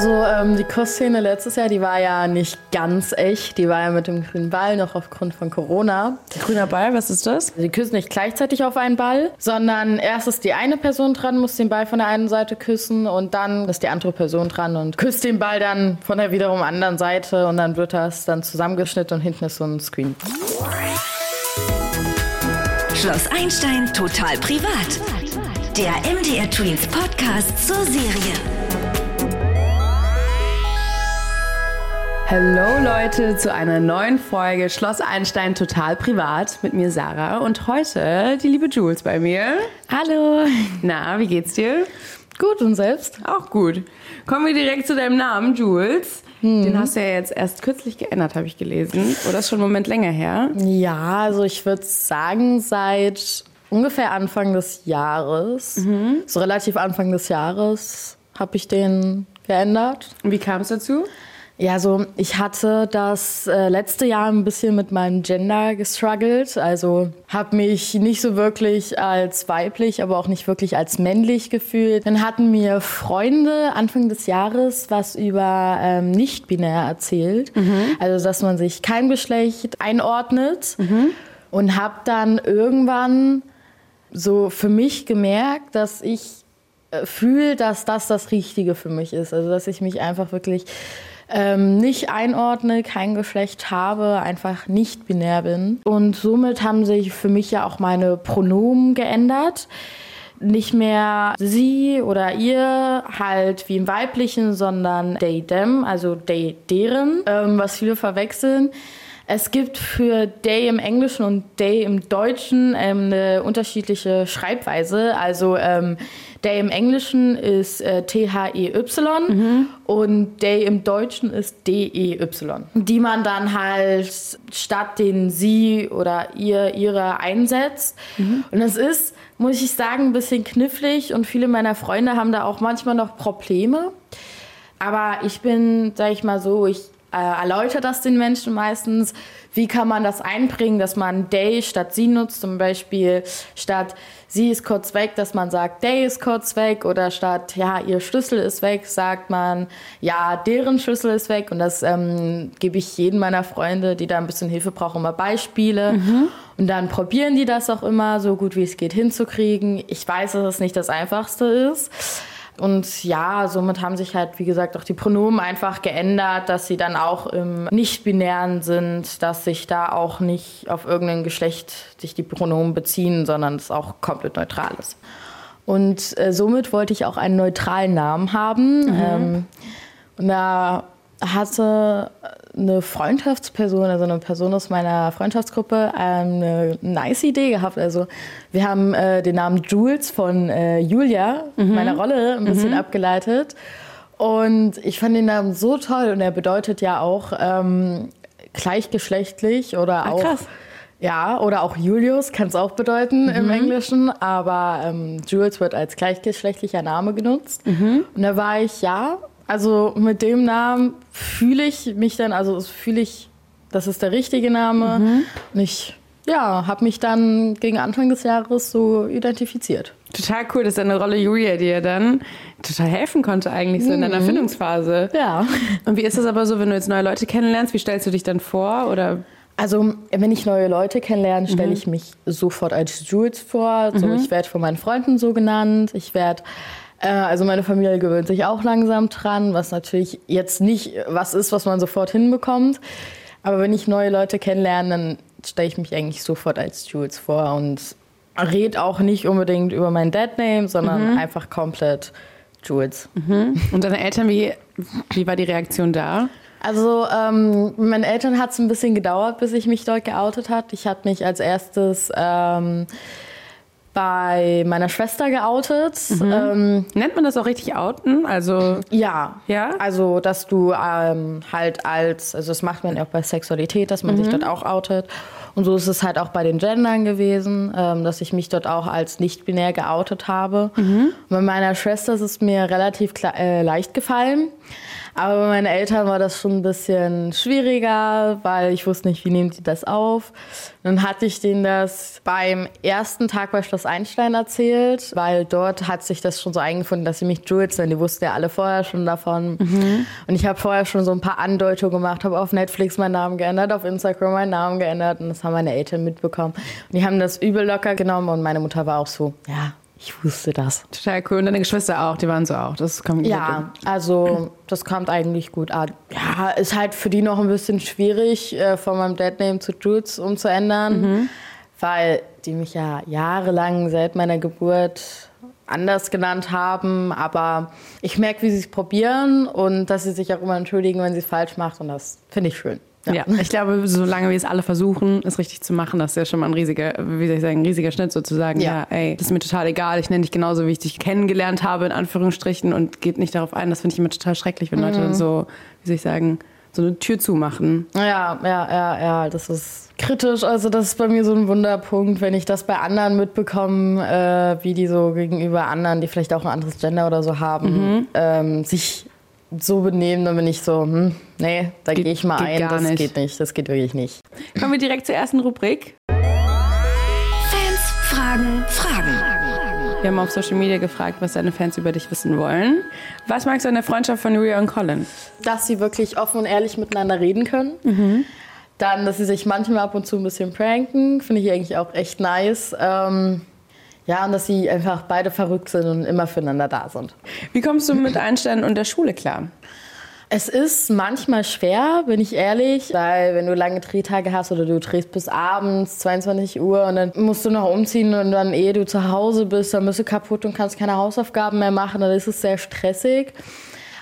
Also ähm, die Kussszene letztes Jahr, die war ja nicht ganz echt. Die war ja mit dem grünen Ball noch aufgrund von Corona. Grüner Ball, was ist das? Sie küssen nicht gleichzeitig auf einen Ball, sondern erst ist die eine Person dran, muss den Ball von der einen Seite küssen und dann ist die andere Person dran und küsst den Ball dann von der wiederum anderen Seite und dann wird das dann zusammengeschnitten und hinten ist so ein Screen. Schloss Einstein total privat. Der MDR Twins Podcast zur Serie. Hallo Leute zu einer neuen Folge Schloss Einstein total privat mit mir Sarah und heute die liebe Jules bei mir. Hallo. Na, wie geht's dir? Gut und selbst? Auch gut. Kommen wir direkt zu deinem Namen, Jules. Den hast du ja jetzt erst kürzlich geändert, habe ich gelesen. Oder ist schon einen Moment länger her? Ja, also ich würde sagen, seit ungefähr Anfang des Jahres, so relativ Anfang des Jahres, habe ich den geändert. Und wie kam es dazu? Ja, so ich hatte das äh, letzte Jahr ein bisschen mit meinem Gender gestruggelt. Also habe mich nicht so wirklich als weiblich, aber auch nicht wirklich als männlich gefühlt. Dann hatten mir Freunde Anfang des Jahres was über ähm, nicht-binär erzählt. Also dass man sich kein Geschlecht einordnet. Und habe dann irgendwann so für mich gemerkt, dass ich äh, fühle, dass das das Richtige für mich ist. Also dass ich mich einfach wirklich ähm, nicht einordne, kein Geschlecht habe, einfach nicht binär bin. Und somit haben sich für mich ja auch meine Pronomen geändert. Nicht mehr sie oder ihr, halt wie im Weiblichen, sondern they, them, also they, deren, ähm, was viele verwechseln. Es gibt für they im Englischen und they im Deutschen ähm, eine unterschiedliche Schreibweise. Also ähm, day im Englischen ist äh, T-H-E-Y und day im Deutschen ist D-E-Y. Die man dann halt statt den sie oder ihr, ihre einsetzt. Und es ist, muss ich sagen, ein bisschen knifflig und viele meiner Freunde haben da auch manchmal noch Probleme. Aber ich bin, sag ich mal so, ich äh, erläutere das den Menschen meistens. Wie kann man das einbringen, dass man they statt sie nutzt? Zum Beispiel statt sie ist kurz weg, dass man sagt, they ist kurz weg. Oder statt ja, ihr Schlüssel ist weg, sagt man, ja, deren Schlüssel ist weg. Und das ähm, gebe ich jedem meiner Freunde, die da ein bisschen Hilfe brauchen, immer Beispiele. Und dann probieren die das auch immer, so gut wie es geht, hinzukriegen. Ich weiß, dass es nicht das Einfachste ist. Und ja, somit haben sich halt, wie gesagt, auch die Pronomen einfach geändert, dass sie dann auch im Nicht-Binären sind, dass sich da auch nicht auf irgendein Geschlecht sich die Pronomen beziehen, sondern es auch komplett neutral ist. Und äh, somit wollte ich auch einen neutralen Namen haben. Ähm, und da hatte eine Freundschaftsperson, also eine Person aus meiner Freundschaftsgruppe, ähm, eine nice Idee gehabt. Also wir haben äh, den Namen Jules von äh, Julia, meiner Rolle, ein bisschen abgeleitet. Und ich fand den Namen so toll und er bedeutet ja auch ähm, gleichgeschlechtlich oder auch krass. ja oder auch Julius kann es auch bedeuten im Englischen, aber ähm, Jules wird als gleichgeschlechtlicher Name genutzt. Und da war ich ja, also mit dem Namen fühle ich mich dann, also fühle ich, das ist der richtige Name. Und ich ja, habe mich dann gegen Anfang des Jahres so identifiziert. Total cool, dass deine Rolle Julia dir dann total helfen konnte eigentlich so in deiner Findungsphase. Ja. Und wie ist das aber so, wenn du jetzt neue Leute kennenlernst? Wie stellst du dich dann vor? Oder Also, wenn ich neue Leute kennenlerne, stelle ich mich sofort als Jules vor. So, Ich werde von meinen Freunden so genannt. Ich werde, also meine Familie gewöhnt sich auch langsam dran, was natürlich jetzt nicht was ist, was man sofort hinbekommt. Aber wenn ich neue Leute kennenlerne, dann stelle ich mich eigentlich sofort als Jules vor und rede auch nicht unbedingt über meinen Deadname, sondern einfach komplett Jules. und deine Eltern, wie, wie war die Reaktion da? Also ähm, meinen Eltern hat es ein bisschen gedauert, bis ich mich dort geoutet hat. Ich habe mich als erstes ähm, bei meiner Schwester geoutet. Ähm, Nennt man das auch richtig outen? Also ja. Ja? Also, dass du ähm, halt als, also das macht man ja auch bei Sexualität, dass man sich dort auch outet. Und so ist es halt auch bei den Gendern gewesen, ähm, dass ich mich dort auch als nicht-binär geoutet habe. Und bei meiner Schwester ist es mir relativ äh, leicht gefallen. Aber bei meinen Eltern war das schon ein bisschen schwieriger, weil ich wusste nicht, wie nehmen die das auf. Dann hatte ich denen das beim ersten Tag bei Schloss Einstein erzählt, weil dort hat sich das schon so eingefunden, dass sie mich Jules nennen. Die wussten ja alle vorher schon davon. Mhm. Und ich habe vorher schon so ein paar Andeutungen gemacht, habe auf Netflix meinen Namen geändert, auf Instagram meinen Namen geändert und das haben meine Eltern mitbekommen. Und die haben das übel locker genommen und meine Mutter war auch so, ja, ich wusste das. Total cool. Und deine Geschwister auch, die waren so auch. Das kommt Ja, also das kommt eigentlich gut an. Ja, ist halt für die noch ein bisschen schwierig, äh, von meinem Deadname zu Jules umzuändern, mhm. weil die mich ja jahrelang seit meiner Geburt anders genannt haben. Aber ich merke, wie sie es probieren und dass sie sich auch immer entschuldigen, wenn sie es falsch macht. Und das finde ich schön. Ja. ja. ich glaube, solange wir es alle versuchen, es richtig zu machen, das ist ja schon mal ein riesiger, wie soll ich sagen, ein riesiger Schnitt sozusagen. Ja, ja ey, das ist mir total egal. Ich nenne dich genauso, wie ich dich kennengelernt habe, in Anführungsstrichen, und geht nicht darauf ein. Das finde ich immer total schrecklich, wenn mhm. Leute so, wie soll ich sagen, so eine Tür zumachen. Ja, ja, ja, ja, das ist kritisch. Also das ist bei mir so ein Wunderpunkt, wenn ich das bei anderen mitbekomme, äh, wie die so gegenüber anderen, die vielleicht auch ein anderes Gender oder so haben, mhm. ähm, sich so benehmen, dann bin ich so, hm, nee, da gehe ich mal ein. Das nicht. geht nicht, das geht wirklich nicht. Kommen wir direkt zur ersten Rubrik. Fans fragen Fragen. Wir haben auf Social Media gefragt, was deine Fans über dich wissen wollen. Was magst du an der Freundschaft von Ria und Colin? Dass sie wirklich offen und ehrlich miteinander reden können. Mhm. Dann, dass sie sich manchmal ab und zu ein bisschen pranken, finde ich eigentlich auch echt nice. Ähm, ja, und dass sie einfach beide verrückt sind und immer füreinander da sind. Wie kommst du mit Einstein und der Schule klar? Es ist manchmal schwer, bin ich ehrlich, weil wenn du lange Drehtage hast oder du drehst bis abends 22 Uhr und dann musst du noch umziehen und dann ehe du zu Hause bist, dann bist du kaputt und kannst keine Hausaufgaben mehr machen, dann ist es sehr stressig.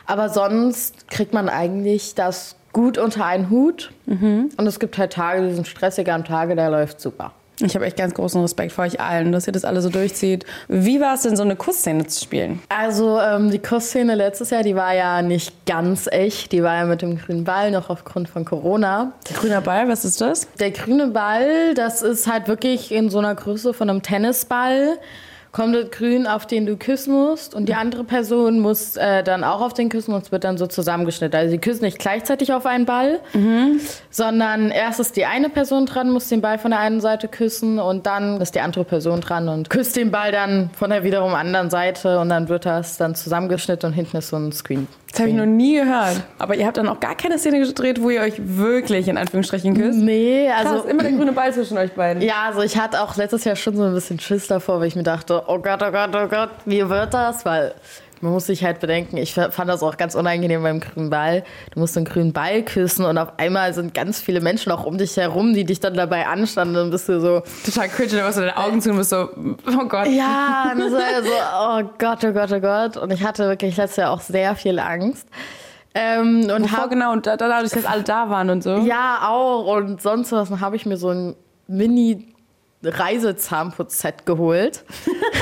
Aber sonst kriegt man eigentlich das gut unter einen Hut. Mhm. Und es gibt halt Tage, die sind stressiger und Tage, da läuft super. Ich habe echt ganz großen Respekt vor euch allen, dass ihr das alle so durchzieht. Wie war es denn, so eine Kussszene zu spielen? Also ähm, die Kussszene letztes Jahr, die war ja nicht ganz echt. Die war ja mit dem grünen Ball noch aufgrund von Corona. Der grüne Ball, was ist das? Der grüne Ball, das ist halt wirklich in so einer Größe von einem Tennisball kommt das Grün, auf den du küssen musst und die andere Person muss äh, dann auch auf den küssen und es wird dann so zusammengeschnitten. Also sie küssen nicht gleichzeitig auf einen Ball, mhm. sondern erst ist die eine Person dran, muss den Ball von der einen Seite küssen und dann ist die andere Person dran und küsst den Ball dann von der wiederum anderen Seite und dann wird das dann zusammengeschnitten und hinten ist so ein Screen. Das habe ich noch nie gehört. Aber ihr habt dann auch gar keine Szene gedreht, wo ihr euch wirklich in Anführungsstrichen küsst? Nee, also. Krass, immer der grüne Ball zwischen euch beiden. Ja, also ich hatte auch letztes Jahr schon so ein bisschen Schiss davor, weil ich mir dachte, oh Gott, oh Gott, oh Gott, wie wird das? Weil man muss sich halt bedenken, ich fand das auch ganz unangenehm beim grünen Ball. Du musst einen grünen Ball küssen und auf einmal sind ganz viele Menschen auch um dich herum, die dich dann dabei anstanden. Und bist du so. Total cringe, dann machst du deine Augen zu und bist so, oh Gott. Ja, und so, so, oh Gott, oh Gott, oh Gott. Und ich hatte wirklich letztes Jahr auch sehr viel Angst. Ähm, und Wovor hab, genau, und dadurch, dass alle da waren und so. Ja, auch. Und sonst was. Dann habe ich mir so ein Mini Reisezahnputz-Set geholt.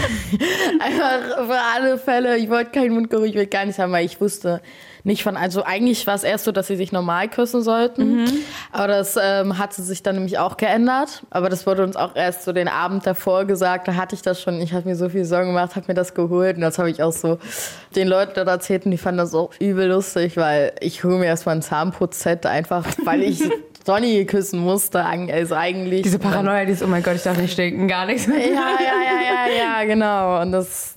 Einfach für alle Fälle. Ich wollte keinen Mundgeruch, ich will gar nichts haben, weil ich wusste nicht von. Also eigentlich war es erst so, dass sie sich normal küssen sollten. Mhm. Aber das ähm, hat sich dann nämlich auch geändert. Aber das wurde uns auch erst so den Abend davor gesagt. Da hatte ich das schon. Ich habe mir so viel Sorgen gemacht, habe mir das geholt. Und das habe ich auch so den Leuten dort erzählt. Und die fanden das auch übel lustig, weil ich hole mir erstmal ein Zahnputz-Set einfach, weil ich Donny küssen musste. Also eigentlich. Diese Paranoia, die ist, oh mein Gott, ich darf nicht stinken, gar nichts. Ja, ja, ja, ja, ja, genau. Und das.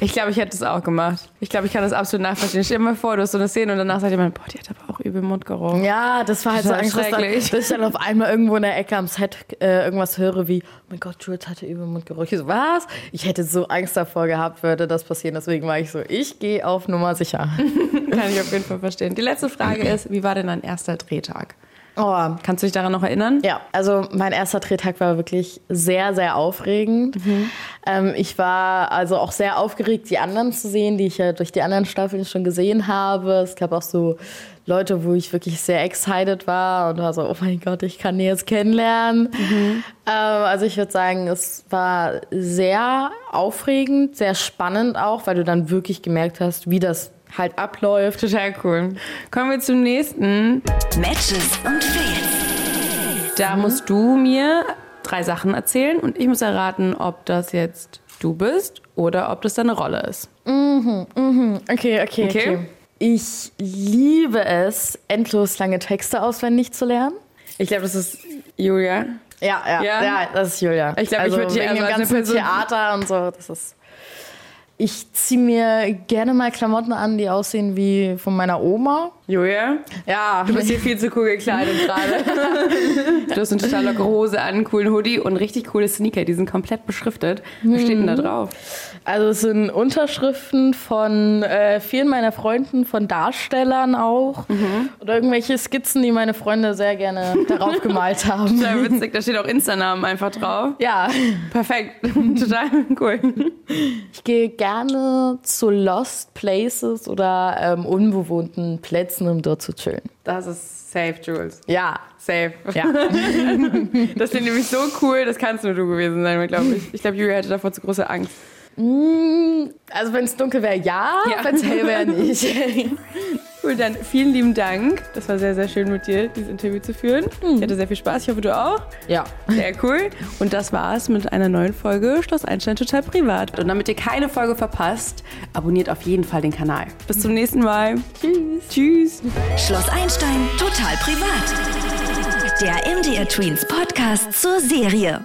Ich glaube, ich hätte es auch gemacht. Ich glaube, ich kann das absolut nachvollziehen. Stell dir mal vor, du hast so eine Szene und danach sagt jemand, boah, die hat aber auch übel Mundgeruch. Ja, das war halt das so angstschrecklich. Dass ich dann auf einmal irgendwo in der Ecke am Set äh, irgendwas höre wie, oh mein Gott, Jules hatte übel Mundgeruch. Ich so, was? Ich hätte so Angst davor gehabt, würde das passieren. Deswegen war ich so, ich gehe auf Nummer sicher. kann ich auf jeden Fall verstehen. Die letzte Frage ist, wie war denn dein erster Drehtag? Oh. Kannst du dich daran noch erinnern? Ja, also mein erster Drehtag war wirklich sehr, sehr aufregend. Mhm. Ähm, ich war also auch sehr aufgeregt, die anderen zu sehen, die ich ja durch die anderen Staffeln schon gesehen habe. Es gab auch so Leute, wo ich wirklich sehr excited war und war so, oh mein Gott, ich kann die jetzt kennenlernen. Mhm. Ähm, also ich würde sagen, es war sehr aufregend, sehr spannend auch, weil du dann wirklich gemerkt hast, wie das halt abläuft. Total cool. Kommen wir zum nächsten. Matches und Fails. Da mhm. musst du mir drei Sachen erzählen und ich muss erraten, ob das jetzt du bist oder ob das deine Rolle ist. Mhm, mhm. Okay, okay, okay. okay. Ich liebe es, endlos lange Texte auswendig zu lernen. Ich glaube, das ist Julia. Ja, ja, ja, ja, das ist Julia. Ich glaube, also ich würde wegen dem ganzen Theater und so. Das ist. Ich ziehe mir gerne mal Klamotten an, die aussehen wie von meiner Oma. Julia? Ja. Du bist hier viel zu cool gekleidet gerade. du hast eine total lockere Hose an, einen coolen Hoodie und richtig coole Sneaker. Die sind komplett beschriftet. Was steht denn da drauf? Also es sind Unterschriften von äh, vielen meiner Freunden, von Darstellern auch. Mhm. Oder irgendwelche Skizzen, die meine Freunde sehr gerne darauf gemalt haben. Total witzig, da steht auch Insta-Namen einfach drauf. Ja. Perfekt. total cool. Ich gehe gerne zu Lost Places oder ähm, unbewohnten Plätzen um dort zu chillen. Das ist safe, Jules. Ja. Safe. Ja. das ist nämlich so cool, das kannst nur du gewesen sein, glaube ich. Ich glaube, Julia hätte davor zu große Angst. Mm, also wenn es dunkel wäre, ja, ja. wenn es hell wäre, nicht. cool, dann vielen lieben Dank. Das war sehr, sehr schön mit dir, dieses Interview zu führen. Ich hatte sehr viel Spaß. Ich hoffe, du auch. Ja. Sehr cool. Und das war's mit einer neuen Folge Schloss Einstein total privat. Und damit ihr keine Folge verpasst, abonniert auf jeden Fall den Kanal. Bis zum nächsten Mal. Tschüss. Tschüss. Schloss Einstein total privat. Der MDR Tweens Podcast zur Serie.